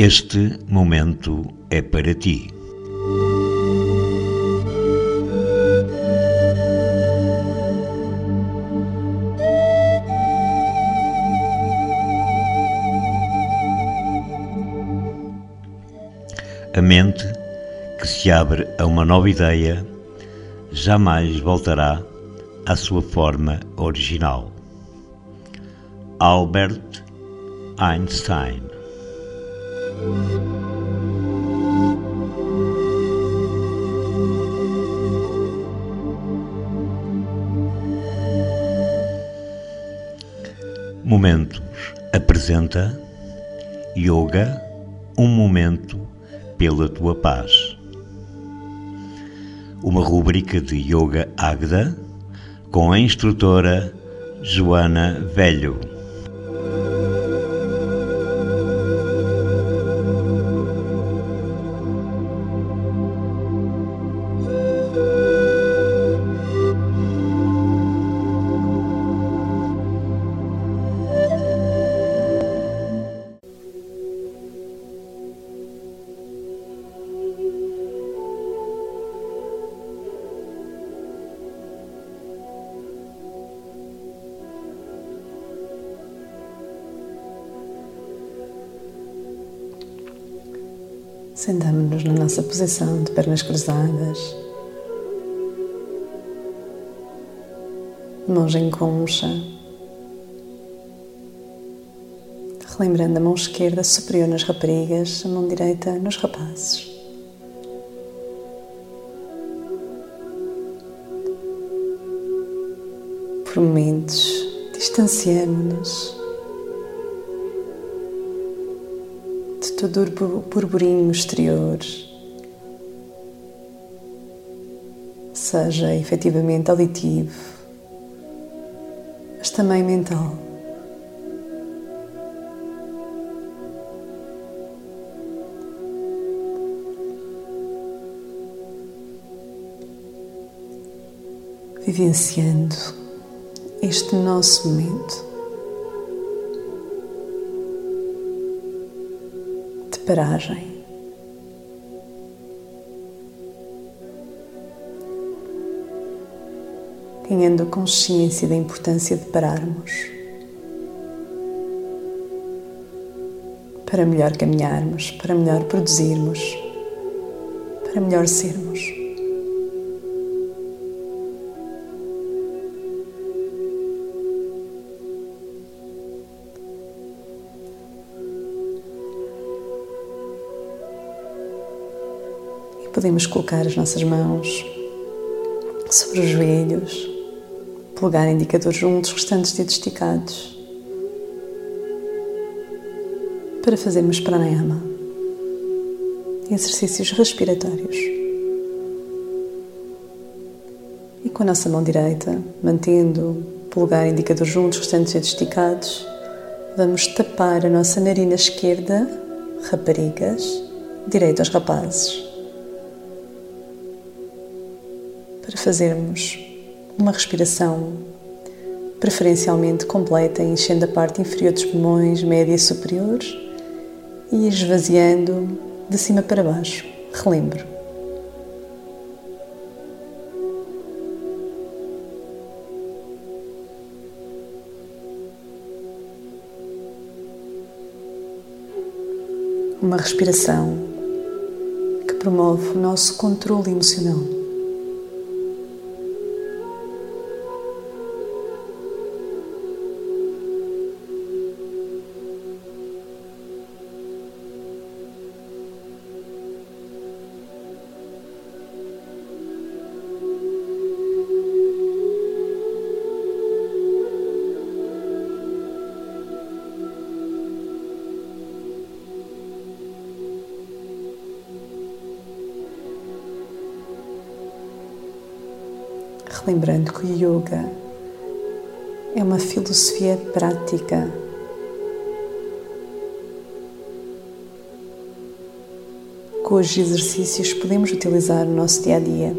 Este momento é para ti. A mente que se abre a uma nova ideia jamais voltará à sua forma original. Albert Einstein Momentos apresenta Yoga, um momento pela tua paz. Uma rubrica de Yoga Agda com a instrutora Joana Velho. Sentamos-nos na nossa posição de pernas cruzadas, mãos em concha, relembrando a mão esquerda superior nas raparigas, a mão direita nos rapazes. Por momentos, distanciamos-nos todo o burburinho exterior seja efetivamente auditivo, mas também mental. Vivenciando este nosso momento. Paragem. Ganhando consciência da importância de pararmos para melhor caminharmos, para melhor produzirmos, para melhor sermos. Podemos colocar as nossas mãos sobre os joelhos, polegar indicador juntos, restantes dedos esticados, para fazermos pranayama, exercícios respiratórios. E com a nossa mão direita, mantendo polegar indicador juntos, restantes dedos esticados, vamos tapar a nossa narina esquerda, raparigas, direita aos rapazes. Para fazermos uma respiração preferencialmente completa, enchendo a parte inferior dos pulmões, média e superior e esvaziando de cima para baixo. Relembro. Uma respiração que promove o nosso controle emocional. Que o yoga é uma filosofia prática. Cujos exercícios podemos utilizar no nosso dia a dia.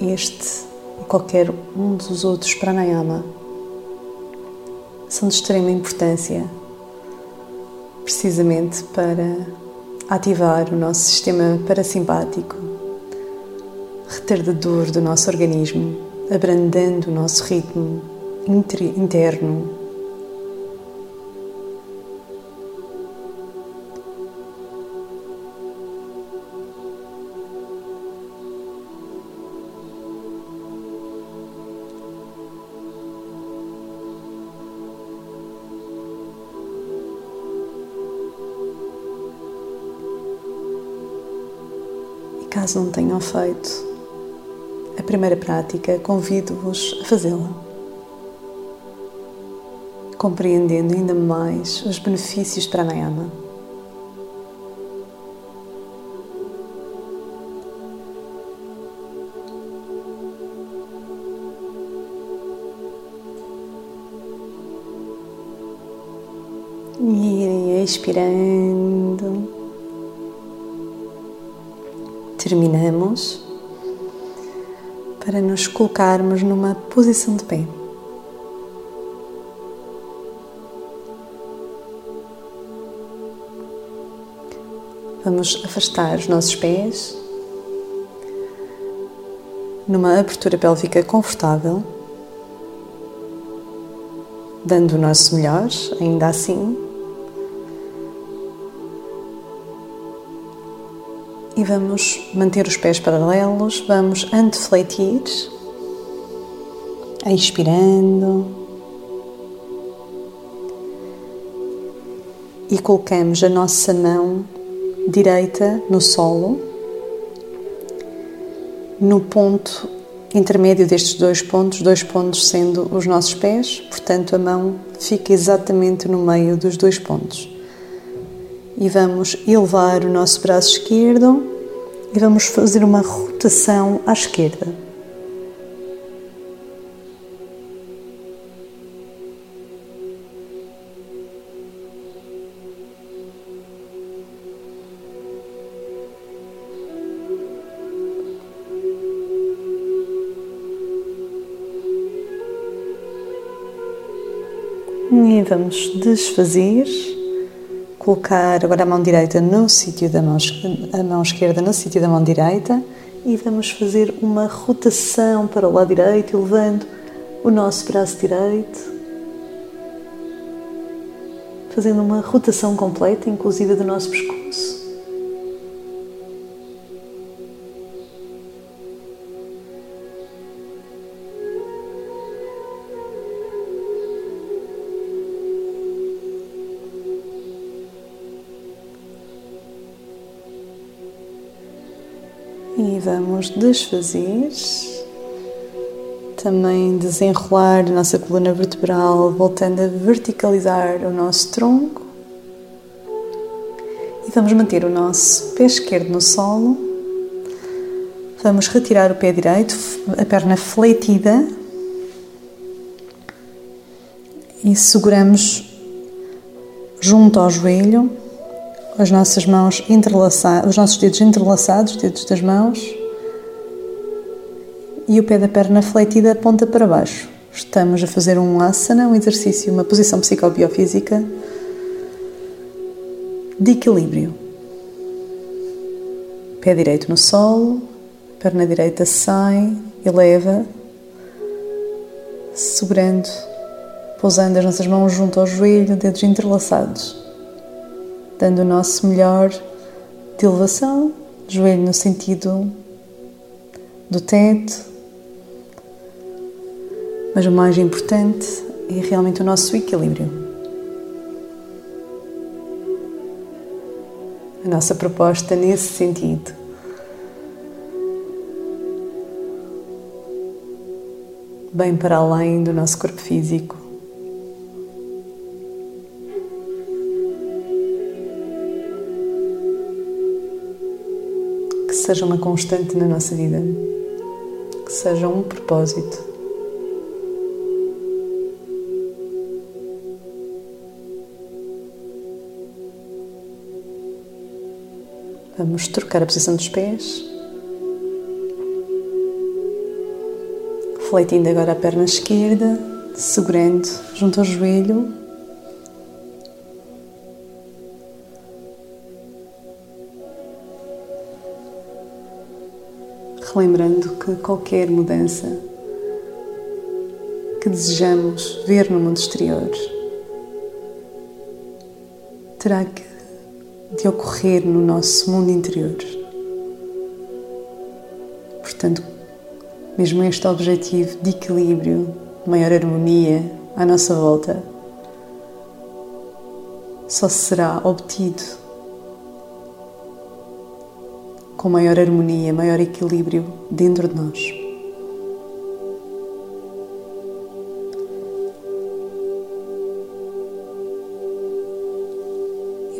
Este e qualquer um dos outros pranayama são de extrema importância, precisamente para ativar o nosso sistema parasimpático, retardador do nosso organismo, abrandando o nosso ritmo interno Caso não tenham feito a primeira prática, convido-vos a fazê-la, compreendendo ainda mais os benefícios de pranayama. E irem expirando terminamos para nos colocarmos numa posição de pé. Vamos afastar os nossos pés numa abertura pélvica confortável, dando o nosso melhor, ainda assim. E vamos manter os pés paralelos, vamos antefletir, expirando. E colocamos a nossa mão direita no solo, no ponto intermédio destes dois pontos, dois pontos sendo os nossos pés, portanto a mão fica exatamente no meio dos dois pontos e vamos elevar o nosso braço esquerdo e vamos fazer uma rotação à esquerda. E vamos desfazer colocar agora a mão direita no sítio da mão, a mão esquerda no sítio da mão direita e vamos fazer uma rotação para o lado direito, elevando o nosso braço direito, fazendo uma rotação completa, inclusive do nosso pescoço. Vamos desfazer, também desenrolar a nossa coluna vertebral, voltando a verticalizar o nosso tronco. E vamos manter o nosso pé esquerdo no solo. Vamos retirar o pé direito, a perna fletida. E seguramos junto ao joelho as nossas mãos entrelaçadas, os nossos dedos entrelaçados, os dedos das mãos, e o pé da perna fletida ponta para baixo. Estamos a fazer um asana, um exercício, uma posição psicobiofísica de equilíbrio. Pé direito no solo, perna direita sai, eleva, segurando, pousando as nossas mãos junto ao joelho, dedos entrelaçados dando o nosso melhor de elevação, joelho no sentido do teto. Mas o mais importante é realmente o nosso equilíbrio. A nossa proposta nesse sentido. Bem para além do nosso corpo físico. Seja uma constante na nossa vida, que seja um propósito. Vamos trocar a posição dos pés. Refletindo agora a perna esquerda, segurando junto ao joelho. Relembrando que qualquer mudança que desejamos ver no mundo exterior terá que de ocorrer no nosso mundo interior. Portanto, mesmo este objetivo de equilíbrio, maior harmonia à nossa volta, só será obtido com maior harmonia, maior equilíbrio dentro de nós.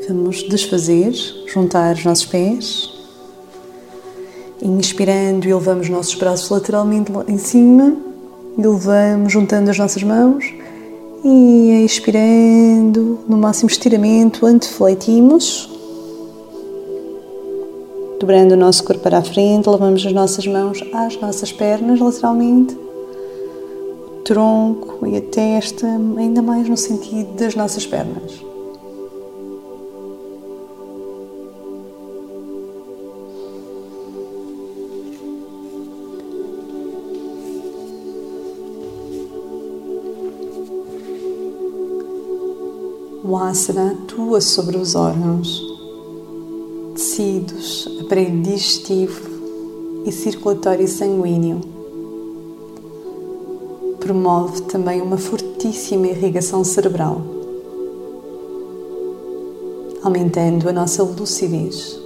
Vamos desfazer, juntar os nossos pés Inspirando, elevamos os nossos braços lateralmente em cima, elevamos, juntando as nossas mãos e expirando, no máximo estiramento, antefletimos, dobrando o nosso corpo para a frente, levamos as nossas mãos às nossas pernas lateralmente, o tronco e a testa, ainda mais no sentido das nossas pernas. O asana atua sobre os órgãos, tecidos, aparelho digestivo e circulatório sanguíneo. Promove também uma fortíssima irrigação cerebral, aumentando a nossa lucidez.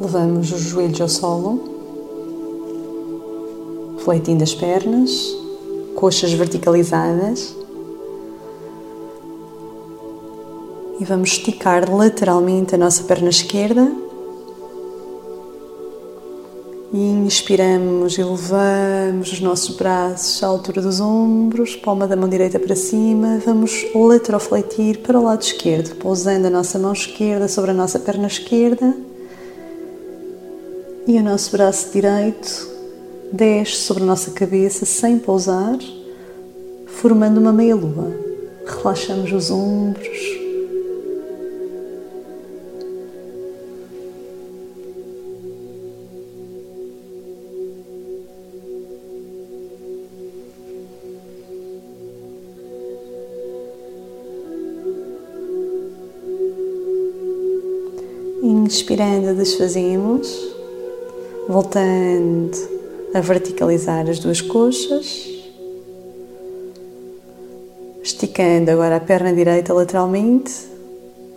Levamos os joelhos ao solo fleitindo as pernas, coxas verticalizadas. E vamos esticar lateralmente a nossa perna esquerda. E inspiramos, elevamos os nossos braços à altura dos ombros, palma da mão direita para cima. Vamos laterofletir para o lado esquerdo, pousando a nossa mão esquerda sobre a nossa perna esquerda e o nosso braço direito desce sobre a nossa cabeça sem pousar, formando uma meia-lua. Relaxamos os ombros. Inspirando, desfazemos, voltando a verticalizar as duas coxas, esticando agora a perna direita lateralmente,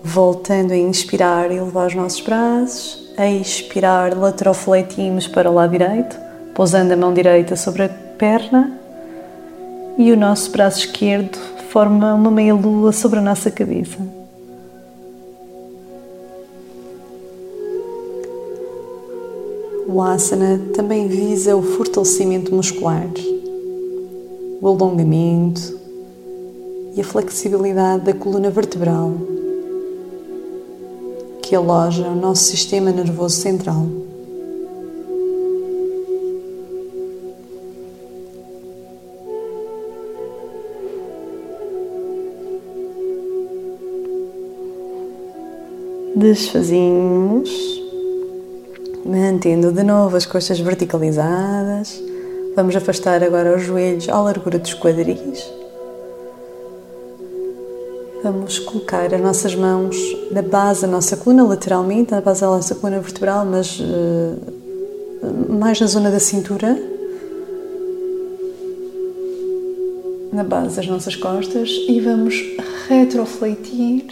voltando a inspirar e levar os nossos braços, a expirar, laterofletimos para o lado direito, pousando a mão direita sobre a perna e o nosso braço esquerdo forma uma meia lua sobre a nossa cabeça. O asana também visa o fortalecimento muscular, o alongamento e a flexibilidade da coluna vertebral, que aloja o nosso sistema nervoso central. Desfazemos mantendo de novo as coxas verticalizadas. Vamos afastar agora os joelhos à largura dos quadris. Vamos colocar as nossas mãos na base da nossa coluna, lateralmente, na base da nossa coluna vertebral, mas uh, mais na zona da cintura, na base das nossas costas, e vamos retrofletir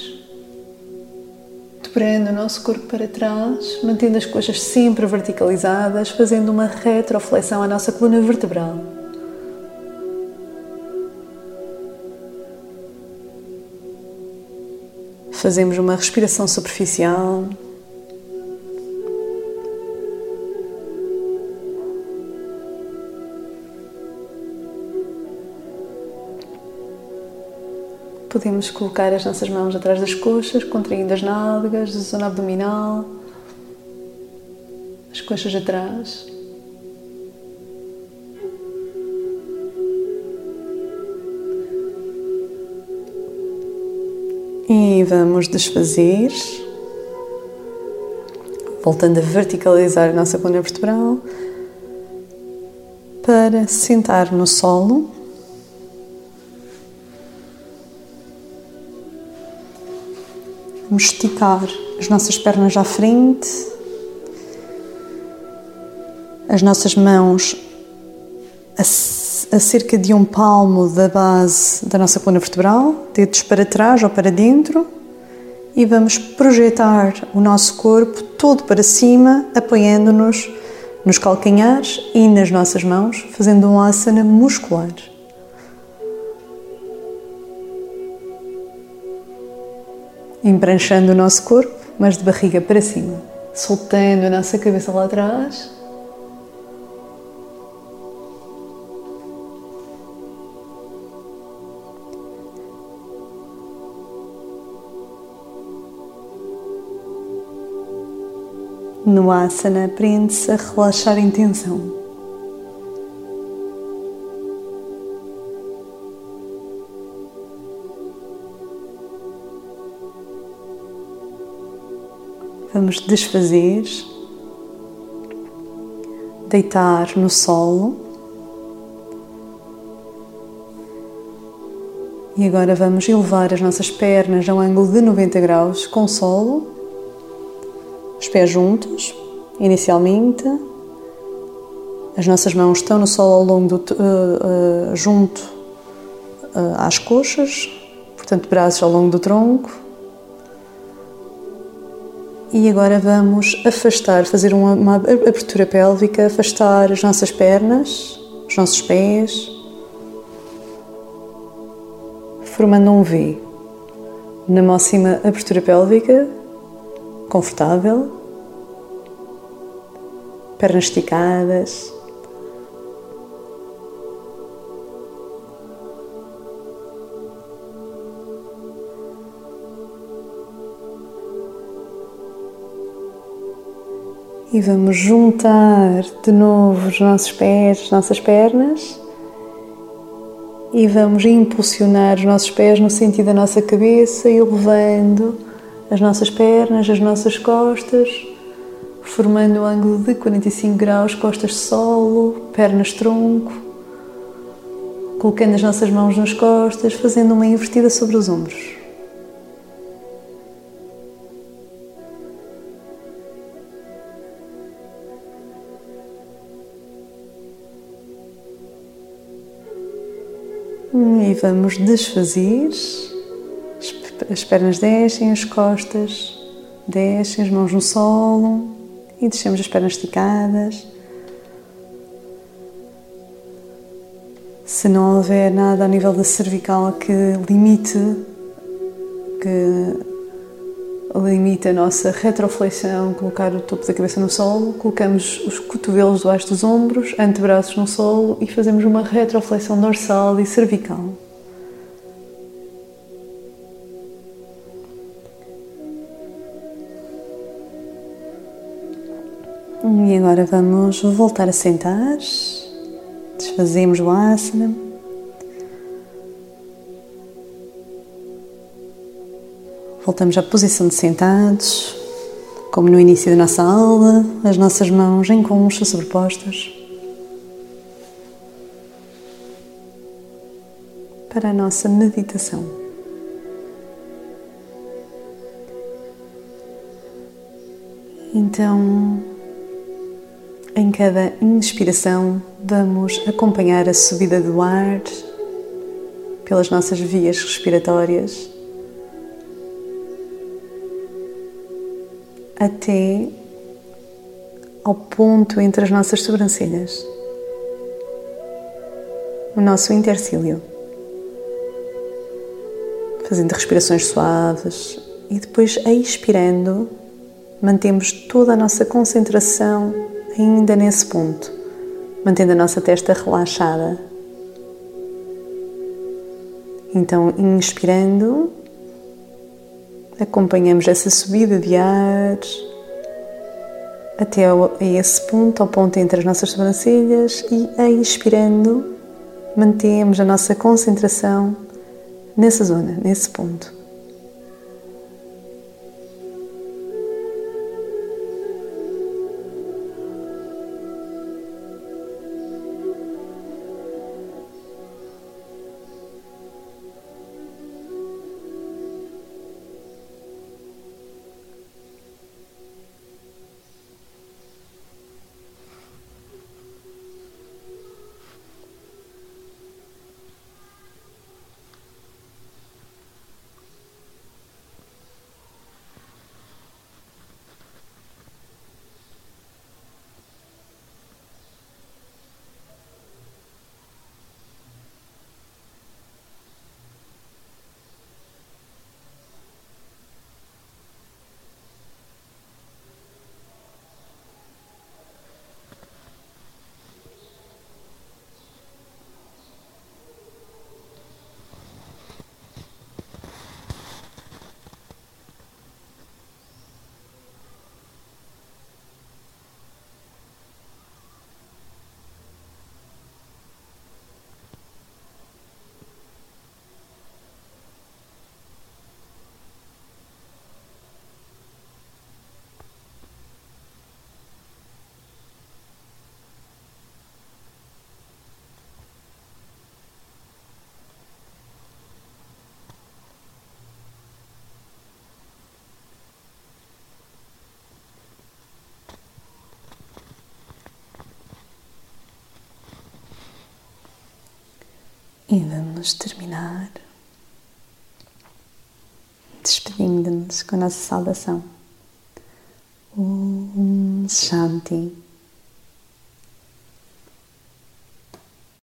esperando o nosso corpo para trás, mantendo as coxas sempre verticalizadas, fazendo uma retroflexão à nossa coluna vertebral. Fazemos uma respiração superficial. Podemos colocar as nossas mãos atrás das coxas, contraindo as nádegas, a zona abdominal, coxas atrás. E vamos desfazer, voltando a verticalizar a nossa coluna vertebral. Para sentar no solo. Vamos esticar as nossas pernas à frente, as nossas mãos a, a, cerca de um palmo da base da nossa coluna vertebral, dedos para trás ou para dentro, e vamos projetar o nosso corpo todo para cima, apoiando-nos nos calcanhares e nas nossas mãos, fazendo um asana muscular. Embranchando o nosso corpo, mas de barriga para cima, soltando a nossa cabeça lá atrás No asana, aprende-se a relaxar em tensão. Vamos desfazer, deitar no solo. E agora vamos elevar as nossas pernas a um ângulo de 90 graus com o solo pés juntos, inicialmente. As nossas mãos estão no solo ao longo do, uh, uh, junto uh, às coxas, portanto, braços ao longo do tronco. E agora vamos afastar, fazer uma, uma abertura pélvica, afastar as nossas pernas, os nossos pés, formando um V. Na máxima abertura pélvica, confortável, pernas esticadas. E vamos juntar de novo os nossos pés, as nossas pernas e vamos impulsionar os nossos pés no sentido da nossa cabeça, elevando as nossas pernas, as nossas costas, formando um ângulo de 45 graus, costas solo, pernas tronco, colocando as nossas mãos nas costas, fazendo uma invertida sobre os ombros. E vamos desfazer as pernas descem, as costas descem, as mãos no solo e deixamos as pernas esticadas. Se não houver nada ao nível da cervical que limite, que limite a nossa retroflexão, colocar o topo da cabeça no solo, colocamos os cotovelos debaixo dos ombros, antebraços no solo e fazemos uma retroflexão dorsal e cervical. E agora vamos voltar a sentar, desfazemos o asana. Voltamos à posição de sentados, como no início da nossa aula, as nossas mãos em concha sobrepostas. Para a nossa meditação. Então, em cada inspiração, vamos acompanhar a subida do ar pelas nossas vias respiratórias até ao ponto entre as nossas sobrancelhas, o nosso intercílio, fazendo respirações suaves e depois expirando, mantemos toda a nossa concentração ainda nesse ponto, mantendo a nossa testa relaxada. Então, inspirando, acompanhamos essa subida de ar até a esse ponto, ao ponto entre as nossas sobrancelhas, e expirando, mantemos a nossa concentração nessa zona, nesse ponto. E vamos terminar despedindo-nos com a nossa saudação. Om Shanti.